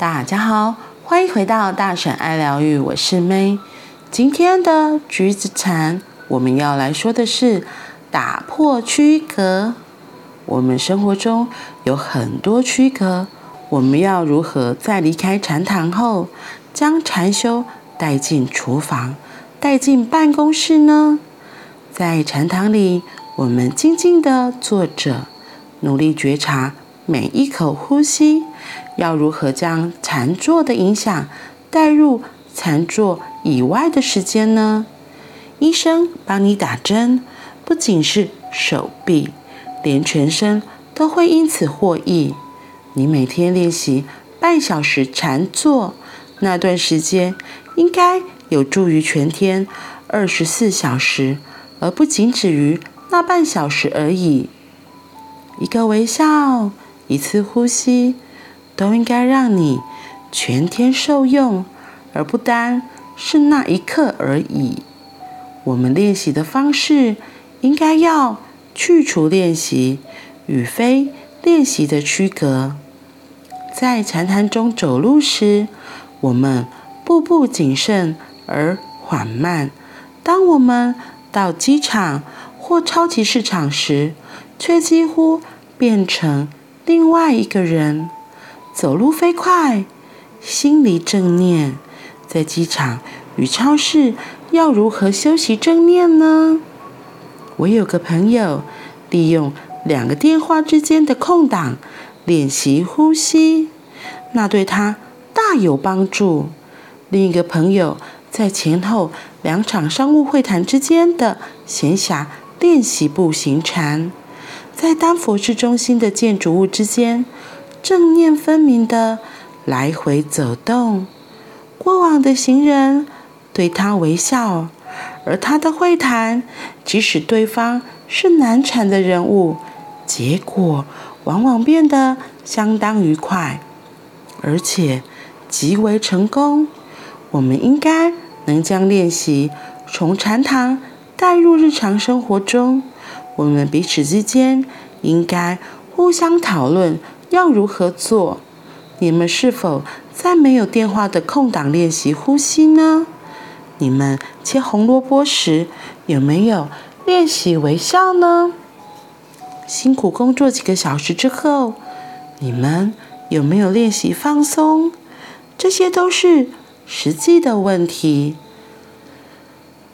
大家好，欢迎回到大婶爱疗愈，我是 May。今天的橘子禅，我们要来说的是打破区隔。我们生活中有很多区隔，我们要如何在离开禅堂后，将禅修带进厨房，带进办公室呢？在禅堂里，我们静静地坐着，努力觉察每一口呼吸。要如何将禅坐的影响带入禅坐以外的时间呢？医生帮你打针，不仅是手臂，连全身都会因此获益。你每天练习半小时禅坐，那段时间应该有助于全天二十四小时，而不仅止于那半小时而已。一个微笑，一次呼吸。都应该让你全天受用，而不单是那一刻而已。我们练习的方式，应该要去除练习与非练习的区隔。在禅堂中走路时，我们步步谨慎而缓慢；当我们到机场或超级市场时，却几乎变成另外一个人。走路飞快，心里正念。在机场与超市要如何修习正念呢？我有个朋友利用两个电话之间的空档练习呼吸，那对他大有帮助。另一个朋友在前后两场商务会谈之间的闲暇练习步行禅，在丹佛市中心的建筑物之间。正念分明的来回走动，过往的行人对他微笑，而他的会谈，即使对方是难缠的人物，结果往往变得相当愉快，而且极为成功。我们应该能将练习从禅堂带入日常生活中，我们彼此之间应该互相讨论。要如何做？你们是否在没有电话的空档练习呼吸呢？你们切红萝卜时有没有练习微笑呢？辛苦工作几个小时之后，你们有没有练习放松？这些都是实际的问题。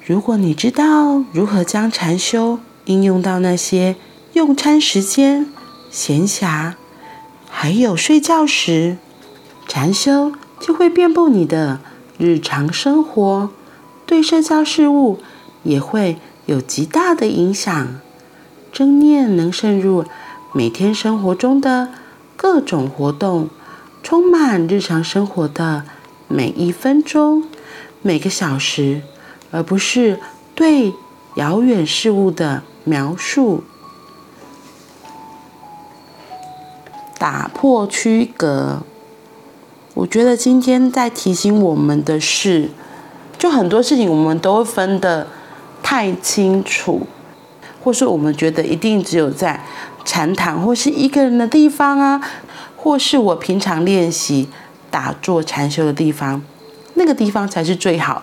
如果你知道如何将禅修应用到那些用餐时间、闲暇，还有睡觉时，禅修就会遍布你的日常生活，对社交事务也会有极大的影响。正念能渗入每天生活中的各种活动，充满日常生活的每一分钟、每个小时，而不是对遥远事物的描述。打破区隔，我觉得今天在提醒我们的是，就很多事情我们都会分得太清楚，或是我们觉得一定只有在禅堂或是一个人的地方啊，或是我平常练习打坐禅修的地方，那个地方才是最好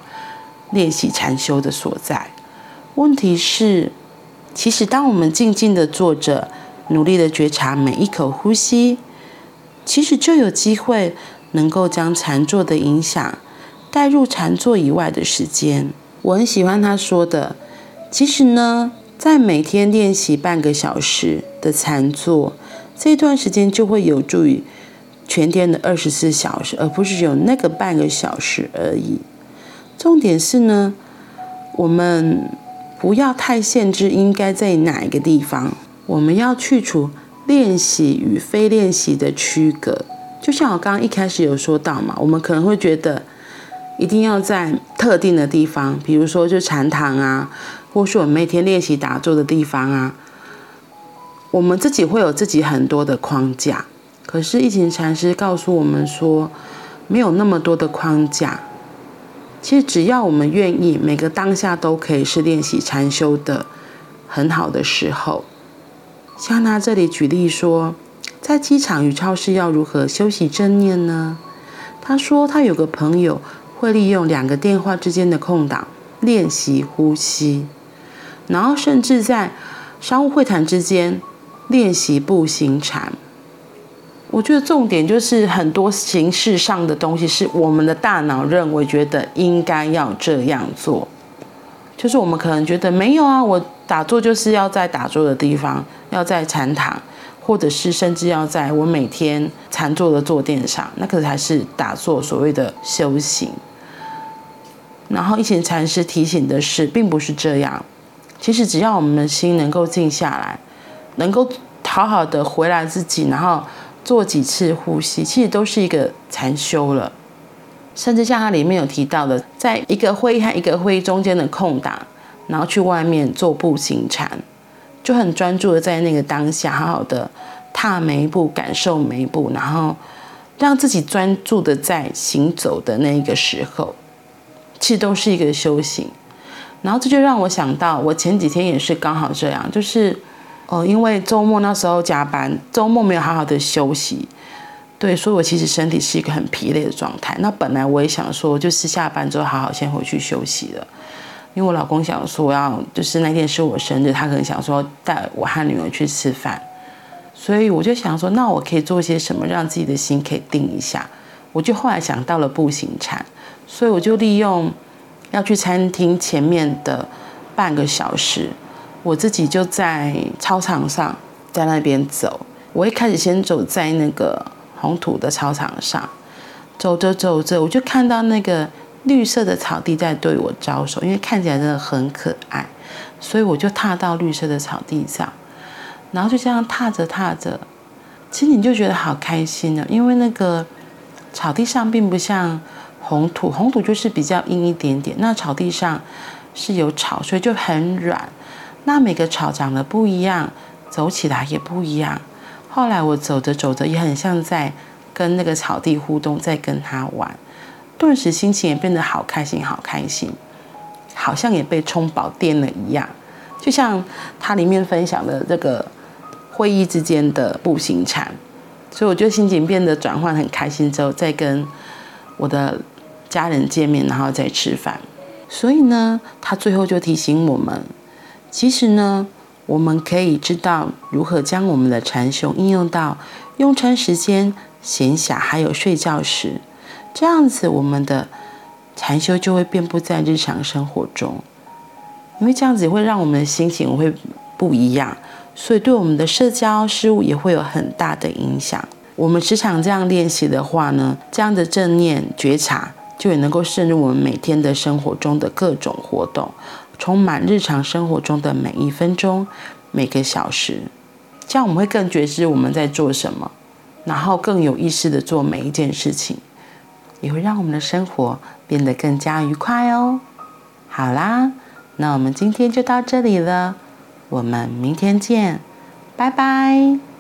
练习禅修的所在。问题是，其实当我们静静的坐着。努力的觉察每一口呼吸，其实就有机会能够将禅坐的影响带入禅坐以外的时间。我很喜欢他说的，其实呢，在每天练习半个小时的禅坐，这段时间就会有助于全天的二十四小时，而不是有那个半个小时而已。重点是呢，我们不要太限制应该在哪一个地方。我们要去除练习与非练习的区隔，就像我刚刚一开始有说到嘛，我们可能会觉得一定要在特定的地方，比如说就禅堂啊，或是我们每天练习打坐的地方啊，我们自己会有自己很多的框架。可是一行禅师告诉我们说，没有那么多的框架，其实只要我们愿意，每个当下都可以是练习禅修的很好的时候。像他这里举例说，在机场与超市要如何休息正念呢？他说他有个朋友会利用两个电话之间的空档练习呼吸，然后甚至在商务会谈之间练习步行禅。我觉得重点就是很多形式上的东西是我们的大脑认为觉得应该要这样做，就是我们可能觉得没有啊，我打坐就是要在打坐的地方，要在禅堂。或者是甚至要在我每天禅坐的坐垫上，那个才是打坐所谓的修行。然后一行禅师提醒的是，并不是这样。其实只要我们的心能够静下来，能够好好的回来自己，然后做几次呼吸，其实都是一个禅修了。甚至像它里面有提到的，在一个会议和一个会议中间的空档，然后去外面做步行禅。就很专注的在那个当下，好好的踏每一步，感受每一步，然后让自己专注的在行走的那个时候，其实都是一个修行。然后这就让我想到，我前几天也是刚好这样，就是哦，因为周末那时候加班，周末没有好好的休息，对，所以我其实身体是一个很疲累的状态。那本来我也想说，就是下班之后好好先回去休息了。因为我老公想说要，就是那天是我生日，他可能想说带我和女儿去吃饭，所以我就想说，那我可以做些什么让自己的心可以定一下？我就后来想到了步行禅，所以我就利用要去餐厅前面的半个小时，我自己就在操场上在那边走。我一开始先走在那个红土的操场上，走着走着，我就看到那个。绿色的草地在对我招手，因为看起来真的很可爱，所以我就踏到绿色的草地上，然后就这样踏着踏着，其实你就觉得好开心呢，因为那个草地上并不像红土，红土就是比较硬一点点，那草地上是有草，所以就很软。那每个草长得不一样，走起来也不一样。后来我走着走着，也很像在跟那个草地互动，在跟它玩。顿时心情也变得好开心，好开心，好像也被充饱电了一样。就像它里面分享的这个会议之间的步行禅，所以我觉得心情变得转换很开心之后，再跟我的家人见面，然后再吃饭。所以呢，他最后就提醒我们，其实呢，我们可以知道如何将我们的禅修应用到用餐时间、闲暇还有睡觉时。这样子，我们的禅修就会遍布在日常生活中，因为这样子会让我们的心情会不一样，所以对我们的社交事务也会有很大的影响。我们时常这样练习的话呢，这样的正念觉察就也能够渗入我们每天的生活中的各种活动，充满日常生活中的每一分钟、每个小时，这样我们会更觉知我们在做什么，然后更有意识地做每一件事情。也会让我们的生活变得更加愉快哦。好啦，那我们今天就到这里了，我们明天见，拜拜。